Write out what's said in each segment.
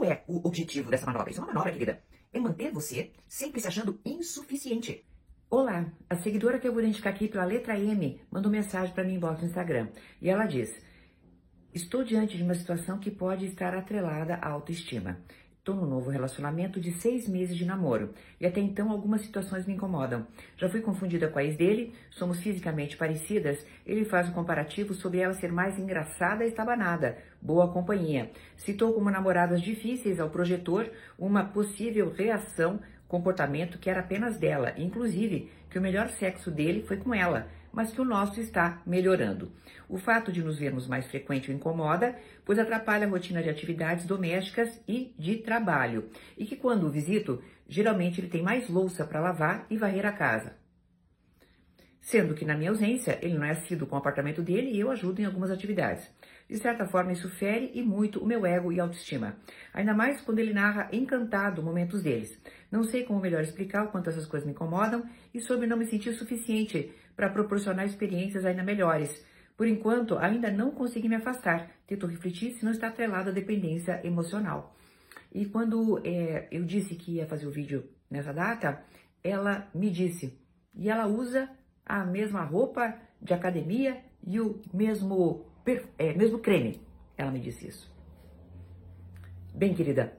Qual é o objetivo dessa manobra? Isso é uma manobra, querida. É manter você sempre se achando insuficiente. Olá, a seguidora que eu vou identificar aqui pela letra M mandou mensagem para mim inbox no Instagram. E ela diz: Estou diante de uma situação que pode estar atrelada à autoestima. Estou num novo relacionamento de seis meses de namoro e até então algumas situações me incomodam. Já fui confundida com a ex dele, somos fisicamente parecidas. Ele faz um comparativo sobre ela ser mais engraçada e estabanada, boa companhia. Citou como namoradas difíceis ao projetor uma possível reação, comportamento que era apenas dela, inclusive que o melhor sexo dele foi com ela mas que o nosso está melhorando. O fato de nos vermos mais frequente o incomoda, pois atrapalha a rotina de atividades domésticas e de trabalho, e que quando o visito, geralmente ele tem mais louça para lavar e varrer a casa. Sendo que na minha ausência, ele não é assíduo com o apartamento dele e eu ajudo em algumas atividades. De certa forma, isso fere e muito o meu ego e autoestima. Ainda mais quando ele narra encantado momentos deles. Não sei como melhor explicar o quanto essas coisas me incomodam e sobre não me sentir suficiente para proporcionar experiências ainda melhores. Por enquanto, ainda não consegui me afastar. Tento refletir se não está atrelado à dependência emocional. E quando é, eu disse que ia fazer o vídeo nessa data, ela me disse. E ela usa a mesma roupa de academia e o mesmo é, mesmo creme. Ela me disse isso. Bem, querida,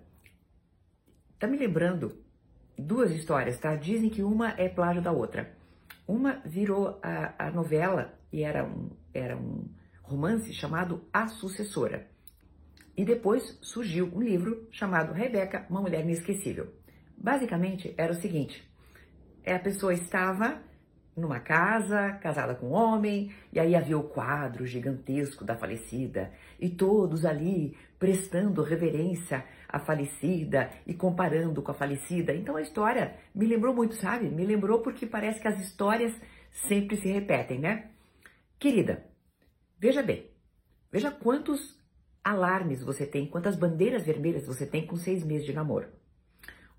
tá me lembrando duas histórias, tá? Dizem que uma é plágio da outra. Uma virou a, a novela e era um, era um romance chamado A Sucessora. E depois surgiu um livro chamado Rebeca, uma mulher inesquecível. Basicamente era o seguinte: a pessoa estava numa casa, casada com um homem, e aí havia o quadro gigantesco da falecida, e todos ali prestando reverência à falecida e comparando com a falecida. Então a história me lembrou muito, sabe? Me lembrou porque parece que as histórias sempre se repetem, né? Querida, veja bem, veja quantos alarmes você tem, quantas bandeiras vermelhas você tem com seis meses de namoro.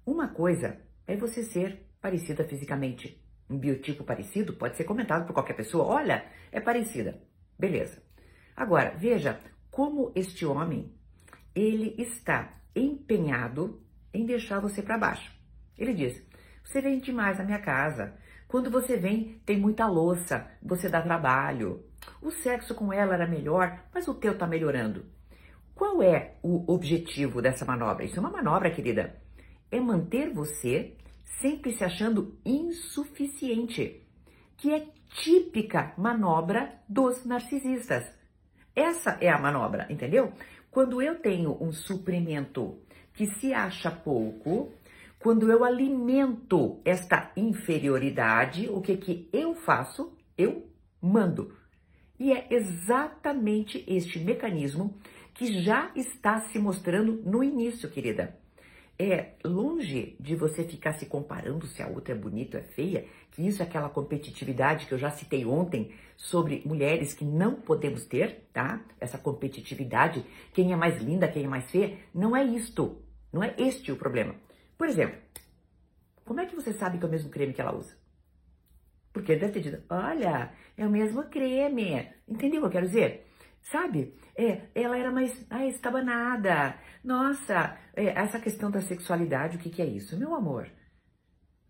Uma coisa é você ser parecida fisicamente, um biotipo parecido pode ser comentado por qualquer pessoa. Olha, é parecida. Beleza. Agora, veja como este homem, ele está empenhado em deixar você para baixo. Ele diz: "Você vem demais na minha casa. Quando você vem, tem muita louça, você dá trabalho. O sexo com ela era melhor, mas o teu tá melhorando." Qual é o objetivo dessa manobra? Isso é uma manobra, querida. É manter você sempre se achando insuficiente, que é típica manobra dos narcisistas. Essa é a manobra, entendeu? Quando eu tenho um suprimento que se acha pouco, quando eu alimento esta inferioridade, o que que eu faço? Eu mando. E é exatamente este mecanismo que já está se mostrando no início, querida é longe de você ficar se comparando se a outra é bonita ou é feia, que isso é aquela competitividade que eu já citei ontem sobre mulheres que não podemos ter, tá? Essa competitividade, quem é mais linda, quem é mais feia, não é isto, não é este o problema. Por exemplo, como é que você sabe que é o mesmo creme que ela usa? Porque ele deve ter dito, olha, é o mesmo creme. Entendeu o que eu quero dizer? Sabe? É, ela era mais ah, estabanada. Nossa, é, essa questão da sexualidade, o que, que é isso? Meu amor,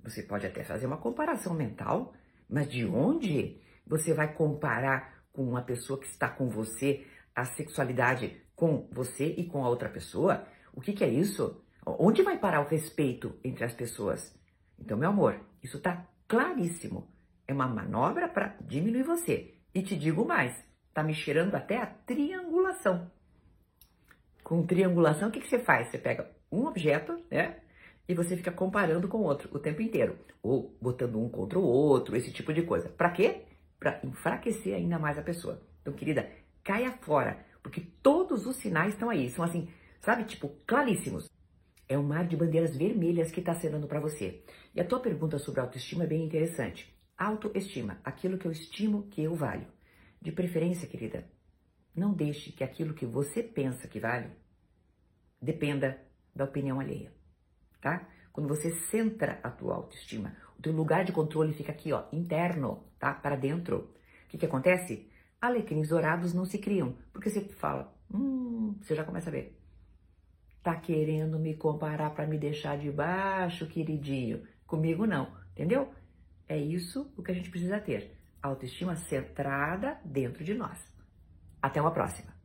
você pode até fazer uma comparação mental, mas de onde você vai comparar com uma pessoa que está com você a sexualidade com você e com a outra pessoa? O que, que é isso? Onde vai parar o respeito entre as pessoas? Então, meu amor, isso está claríssimo. É uma manobra para diminuir você. E te digo mais, Tá me cheirando até a triangulação. Com triangulação, o que, que você faz? Você pega um objeto, né? E você fica comparando com o outro o tempo inteiro. Ou botando um contra o outro, esse tipo de coisa. Para quê? Para enfraquecer ainda mais a pessoa. Então, querida, caia fora. Porque todos os sinais estão aí. São assim, sabe? Tipo, claríssimos. É um mar de bandeiras vermelhas que está acenando para você. E a tua pergunta sobre autoestima é bem interessante. Autoestima, aquilo que eu estimo que eu valho. De preferência, querida, não deixe que aquilo que você pensa que vale dependa da opinião alheia, tá? Quando você centra a tua autoestima, o teu lugar de controle fica aqui, ó, interno, tá? Para dentro. O que que acontece? Alecrins dourados não se criam, porque você fala, hum, você já começa a ver. Tá querendo me comparar para me deixar de baixo, queridinho? Comigo não, entendeu? É isso o que a gente precisa ter. Autoestima centrada dentro de nós. Até uma próxima.